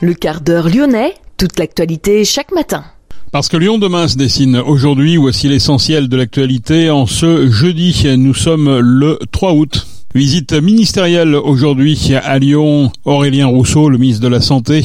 Le quart d'heure lyonnais, toute l'actualité chaque matin. Parce que Lyon demain se dessine aujourd'hui, voici l'essentiel de l'actualité. En ce jeudi, nous sommes le 3 août. Visite ministérielle aujourd'hui à Lyon. Aurélien Rousseau, le ministre de la Santé,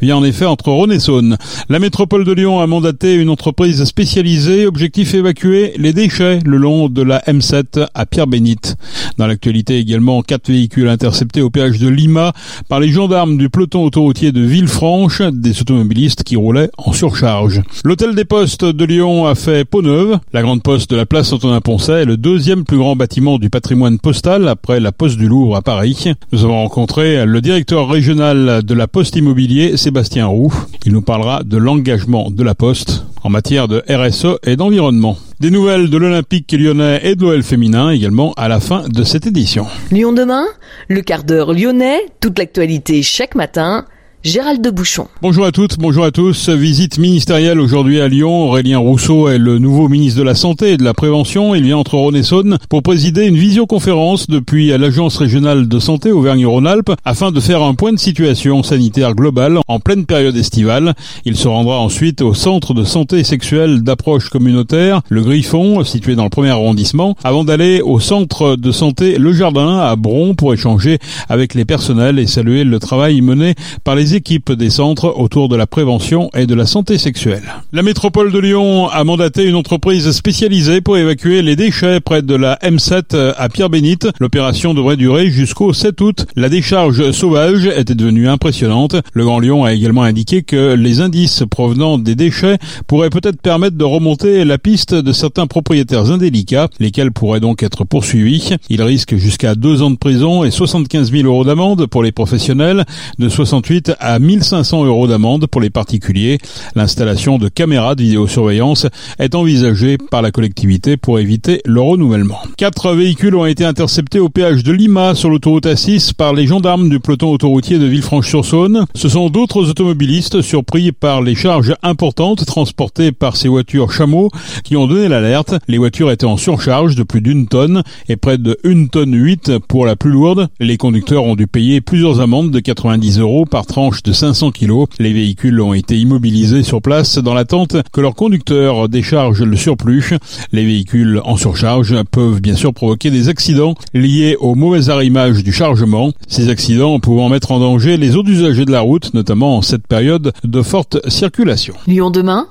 vient en effet entre Rhône et Saône. La métropole de Lyon a mandaté une entreprise spécialisée. Objectif évacuer les déchets le long de la M7 à Pierre-Bénite. Dans l'actualité également, quatre véhicules interceptés au péage de Lima par les gendarmes du peloton autoroutier de Villefranche, des automobilistes qui roulaient en surcharge. L'hôtel des postes de Lyon a fait peau neuve. La grande poste de la place Antonin-Poncet est le deuxième plus grand bâtiment du patrimoine postal après la Poste du Louvre à Paris. Nous avons rencontré le directeur régional de la Poste Immobilier, Sébastien Roux. Il nous parlera de l'engagement de la Poste en matière de RSE et d'environnement. Des nouvelles de l'Olympique lyonnais et de l'OL féminin également à la fin de cette édition. Lyon demain, le quart d'heure lyonnais, toute l'actualité chaque matin. Gérald de Bouchon. Bonjour à toutes, bonjour à tous. Visite ministérielle aujourd'hui à Lyon. Aurélien Rousseau est le nouveau ministre de la Santé et de la Prévention. Il vient entre Rhône et Saône pour présider une visioconférence depuis l'Agence régionale de santé Auvergne-Rhône-Alpes afin de faire un point de situation sanitaire globale en pleine période estivale. Il se rendra ensuite au centre de santé sexuelle d'approche communautaire, le Griffon, situé dans le premier arrondissement, avant d'aller au centre de santé Le Jardin à Bron pour échanger avec les personnels et saluer le travail mené par les équipes des centres autour de la prévention et de la santé sexuelle. La métropole de Lyon a mandaté une entreprise spécialisée pour évacuer les déchets près de la M7 à Pierre-Bénite. L'opération devrait durer jusqu'au 7 août. La décharge sauvage était devenue impressionnante. Le Grand Lyon a également indiqué que les indices provenant des déchets pourraient peut-être permettre de remonter la piste de certains propriétaires indélicats, lesquels pourraient donc être poursuivis. Ils risquent jusqu'à deux ans de prison et 75 000 euros d'amende pour les professionnels, de 68 à 1500 euros d'amende pour les particuliers. L'installation de caméras de vidéosurveillance est envisagée par la collectivité pour éviter le renouvellement. Quatre véhicules ont été interceptés au péage de Lima sur l'autoroute A6 par les gendarmes du peloton autoroutier de Villefranche-sur-Saône. Ce sont d'autres automobilistes surpris par les charges importantes transportées par ces voitures chameaux qui ont donné l'alerte. Les voitures étaient en surcharge de plus d'une tonne et près de 1 tonne 8 pour la plus lourde. Les conducteurs ont dû payer plusieurs amendes de 90 euros par tranche de 500 kg. Les véhicules ont été immobilisés sur place dans l'attente que leur conducteur décharge le surplus. Les véhicules en surcharge peuvent bien sûr provoquer des accidents liés au mauvais arrimage du chargement. Ces accidents pouvant mettre en danger les autres usagers de la route, notamment en cette période de forte circulation. Lyon demain,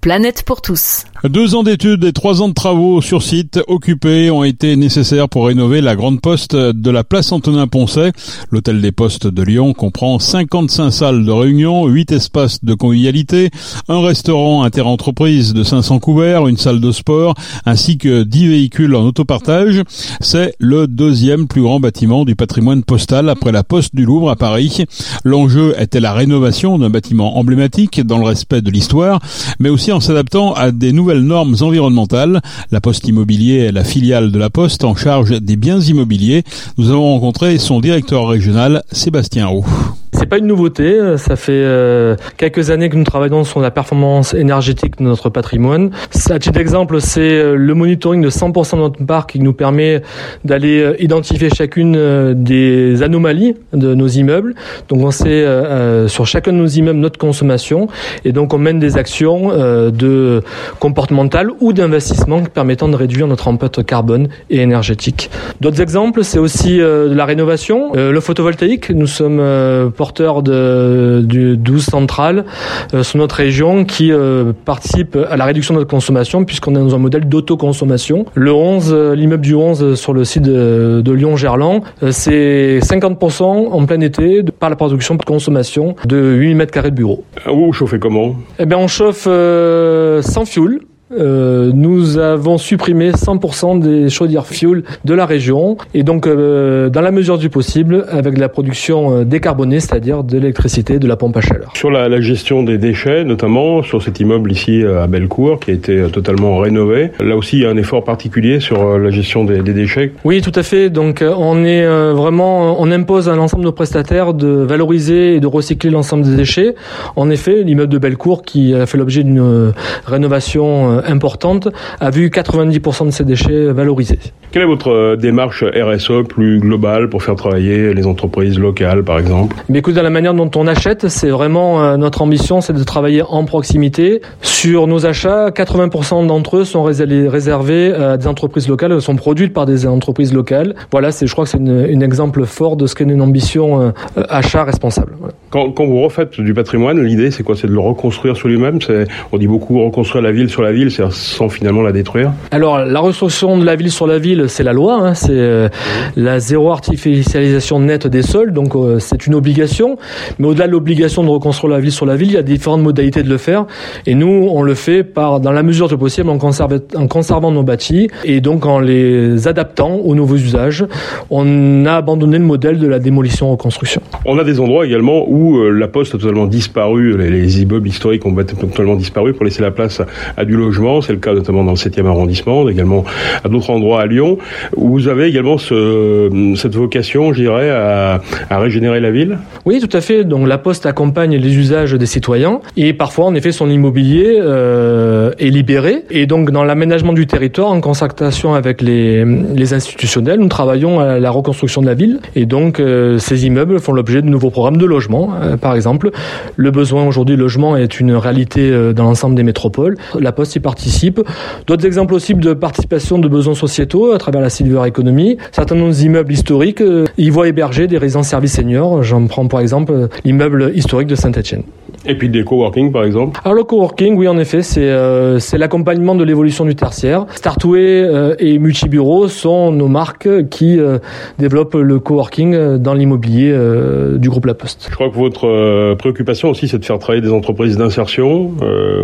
planète pour tous. Deux ans d'études et trois ans de travaux sur site occupés ont été nécessaires pour rénover la grande poste de la place Antonin-Poncet. L'hôtel des postes de Lyon comprend 55 salles de réunion, 8 espaces de convivialité, un restaurant interentreprise de 500 couverts, une salle de sport, ainsi que 10 véhicules en autopartage. C'est le deuxième plus grand bâtiment du patrimoine postal après la poste du Louvre à Paris. L'enjeu était la rénovation d'un bâtiment emblématique dans le respect de l'histoire, mais aussi en s'adaptant à des nouvelles normes environnementales. La Poste Immobilier est la filiale de la Poste en charge des biens immobiliers. Nous avons rencontré son directeur régional, Sébastien Roux. Pas une nouveauté, ça fait euh, quelques années que nous travaillons sur la performance énergétique de notre patrimoine. À titre d'exemple, c'est euh, le monitoring de 100% de notre parc qui nous permet d'aller euh, identifier chacune des anomalies de nos immeubles. Donc on sait sur chacun de nos immeubles notre consommation et donc on mène des actions de comportementales ou d'investissement permettant de réduire notre empreinte carbone et énergétique. D'autres exemples, c'est aussi de la rénovation, le photovoltaïque. Nous sommes de, du 12 central euh, sur notre région qui euh, participe à la réduction de notre consommation puisqu'on est dans un modèle d'autoconsommation. Le 11, euh, l'immeuble du 11 sur le site de, de Lyon-Gerland, c'est 50% en plein été par la production de consommation de 8 mètres carrés de bureau. Vous chauffez comment? Eh bien, on chauffe sans fioul. Euh, nous avons supprimé 100% des chaudières fuel de la région et donc euh, dans la mesure du possible avec la production euh, décarbonée, c'est-à-dire de l'électricité, de la pompe à chaleur. Sur la, la, gestion des déchets, notamment sur cet immeuble ici à Bellecour qui a été totalement rénové, là aussi il y a un effort particulier sur la gestion des, des déchets. Oui, tout à fait. Donc on est vraiment, on impose à l'ensemble de nos prestataires de valoriser et de recycler l'ensemble des déchets. En effet, l'immeuble de Bellecour qui a fait l'objet d'une rénovation importante, a vu 90% de ces déchets valorisés. Quelle est votre démarche RSE plus globale pour faire travailler les entreprises locales, par exemple? Mais écoute, dans la manière dont on achète, c'est vraiment notre ambition, c'est de travailler en proximité. Sur nos achats, 80% d'entre eux sont réservés à des entreprises locales, sont produites par des entreprises locales. Voilà, c'est, je crois que c'est un exemple fort de ce qu'est une ambition achat responsable. Quand, quand, vous refaites du patrimoine, l'idée c'est quoi? C'est de le reconstruire sur lui-même? On dit beaucoup reconstruire la ville sur la ville, c'est sans finalement la détruire? Alors la reconstruction de la ville sur la ville, c'est la loi, hein, c'est euh, la zéro artificialisation nette des sols, donc euh, c'est une obligation. Mais au-delà de l'obligation de reconstruire la ville sur la ville, il y a différentes modalités de le faire. Et nous, on le fait par, dans la mesure du possible en, en conservant nos bâtis et donc en les adaptant aux nouveaux usages. On a abandonné le modèle de la démolition-reconstruction. On a des endroits également où euh, la poste a totalement disparu, les, immeubles historiques ont totalement disparu pour laisser la place à du logement. C'est le cas notamment dans le 7e arrondissement, également à d'autres endroits à Lyon, vous avez également ce, cette vocation, je dirais, à, régénérer la ville? Oui, tout à fait. Donc la poste accompagne les usages des citoyens et parfois, en effet, son immobilier euh, est libéré. Et donc, dans l'aménagement du territoire, en concertation avec les, institutionnels, nous travaillons à la reconstruction de la ville. Et donc, euh, ces immeubles font l'objet de nouveaux programmes de logement, euh, par exemple. Le besoin aujourd'hui de logement est une réalité dans l'ensemble des métropoles. La Poste y participe. D'autres exemples aussi de participation de besoins sociétaux travers la Silver Economy. Certains de nos immeubles historiques euh, y voient héberger des résidences services seniors. J'en prends par exemple l'immeuble historique de Saint-Etienne. Et puis des coworking par exemple Alors le coworking, oui en effet, c'est euh, c'est l'accompagnement de l'évolution du tertiaire. Startway euh, et Multibureau sont nos marques qui euh, développent le coworking euh, dans l'immobilier euh, du groupe La Poste. Je crois que votre préoccupation aussi c'est de faire travailler des entreprises d'insertion.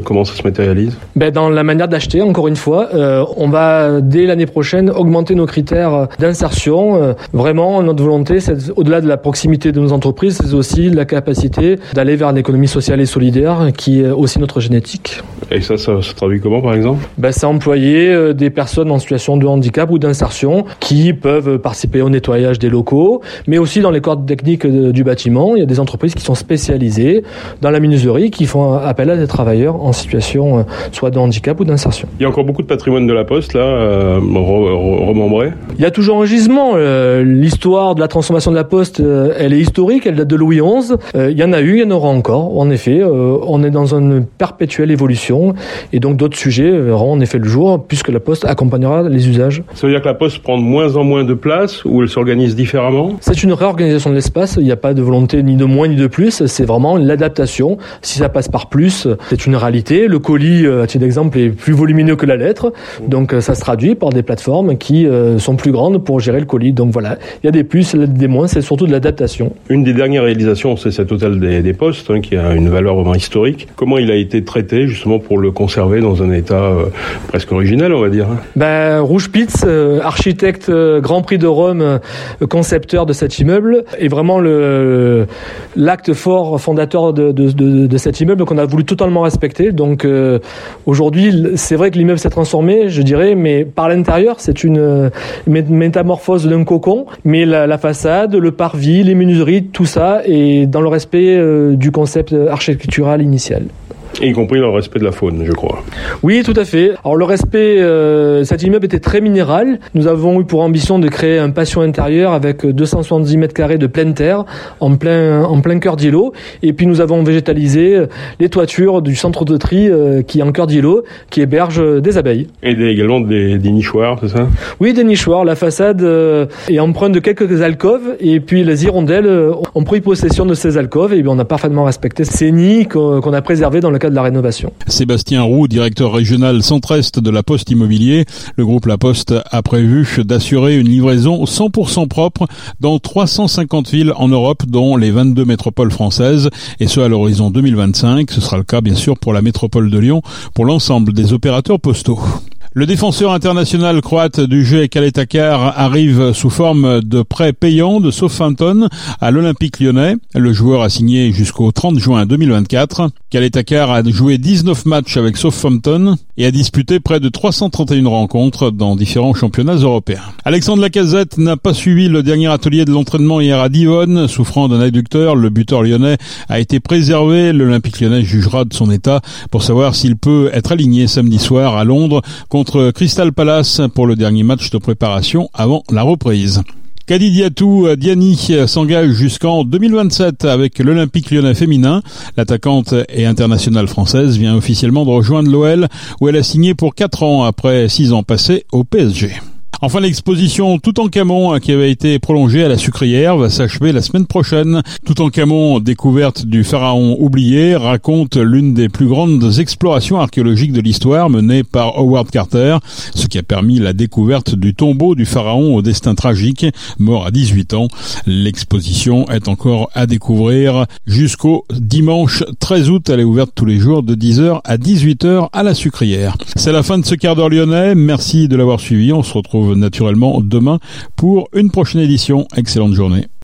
comment ça se matérialise? Ben, Dans la manière d'acheter, encore une fois. on va dès l'année prochaine augmenter nos critères d'insertion. vraiment, notre volonté, c'est au-delà de la proximité de nos entreprises, c'est aussi la capacité d'aller vers l'économie sociale et solidaire, qui est aussi notre génétique. Et ça, ça se traduit comment, par exemple? Ben, C'est employer euh, des personnes en situation de handicap ou d'insertion qui peuvent participer au nettoyage des locaux, mais aussi dans les corps techniques du bâtiment. Il y a des entreprises qui sont spécialisées dans la menuiserie, qui font appel à des travailleurs en situation euh, soit de handicap ou d'insertion. Il y a encore beaucoup de patrimoine de la Poste, là, euh, remembré? Il y a toujours un gisement. L'histoire de la transformation de la Poste, elle est historique, elle date de Louis XI. il y en a eu, il y en aura encore. En effet, on est dans une perpétuelle évolution et donc d'autres sujets verront en effet le jour puisque la Poste accompagnera les usages. Ça veut dire que la Poste prend de moins en moins de place ou elle s'organise différemment? C'est une réorganisation de l'espace. Il n'y a pas de volonté ni de moins ni de plus. C'est vraiment l'adaptation. Si ça passe par plus, c'est une réalité. Le colis, euh, à titre d'exemple, est plus volumineux que la lettre. Donc euh, ça se traduit par des plateformes qui euh, sont plus grandes pour gérer le colis. Donc voilà, il y a des plus, des moins. C'est surtout de l'adaptation. Une des dernières réalisations, c'est cet hôtel des, des postes hein, qui a une valeur vraiment historique. Comment il a été traité justement pour le conserver dans un état euh, presque original, on va dire. Ben, Rouge Pitz, euh, architecte euh, Grand Prix de Rome, concepteur de cet immeuble, est vraiment l'acte fort fondateur de, cet immeuble qu'on a voulu totalement respecter. Donc aujourd'hui, c'est vrai que l'immeuble s'est transformé, je dirais, mais par l'intérieur, c'est une métamorphose d'un cocon. Mais la, la, façade, le parvis, les menuiseries, tout ça est dans le respect du concept architectural initial y compris le respect de la faune, je crois. Oui, tout à fait. Alors le respect, euh, cet immeuble était très minéral. Nous avons eu pour ambition de créer un patio intérieur avec 270 mètres carrés de pleine terre, en plein, en plein cœur d'îlot. Et puis nous avons végétalisé les toitures du centre de tri euh, qui est en cœur d'îlot, qui héberge des abeilles. Et également des, des nichoirs, c'est ça? Oui, des nichoirs. La façade euh, est empreinte de quelques alcôves et puis les hirondelles euh, ont pris possession de ces alcôves et bien on a parfaitement respecté ces nids qu'on a préservés dans le cadre de la rénovation. Sébastien Roux, directeur régional centre-est de la Poste Immobilier. Le groupe La Poste a prévu d'assurer une livraison 100% propre dans 350 villes en Europe, dont les 22 métropoles françaises, et ce à l'horizon 2025. Ce sera le cas bien sûr pour la métropole de Lyon, pour l'ensemble des opérateurs postaux. Le défenseur international croate du jeu Kaletakar arrive sous forme de prêt payant de Southampton à l'Olympique lyonnais. Le joueur a signé jusqu'au 30 juin 2024. Kaletakar a joué 19 matchs avec Southampton. Et a disputé près de 331 rencontres dans différents championnats européens. Alexandre Lacazette n'a pas suivi le dernier atelier de l'entraînement hier à Divonne. Souffrant d'un adducteur, le buteur lyonnais a été préservé. L'Olympique lyonnais jugera de son état pour savoir s'il peut être aligné samedi soir à Londres contre Crystal Palace pour le dernier match de préparation avant la reprise. Kadidiatou Diani s'engage jusqu'en 2027 avec l'Olympique lyonnais féminin. L'attaquante et internationale française vient officiellement de rejoindre l'OL où elle a signé pour 4 ans après 6 ans passés au PSG. Enfin, l'exposition Tout en Camon, qui avait été prolongée à la Sucrière, va s'achever la semaine prochaine. Tout en Camon, découverte du pharaon oublié, raconte l'une des plus grandes explorations archéologiques de l'histoire menée par Howard Carter, ce qui a permis la découverte du tombeau du pharaon au destin tragique, mort à 18 ans. L'exposition est encore à découvrir jusqu'au dimanche 13 août. Elle est ouverte tous les jours de 10h à 18h à la Sucrière. C'est la fin de ce quart d'heure lyonnais. Merci de l'avoir suivi. On se retrouve naturellement demain pour une prochaine édition. Excellente journée.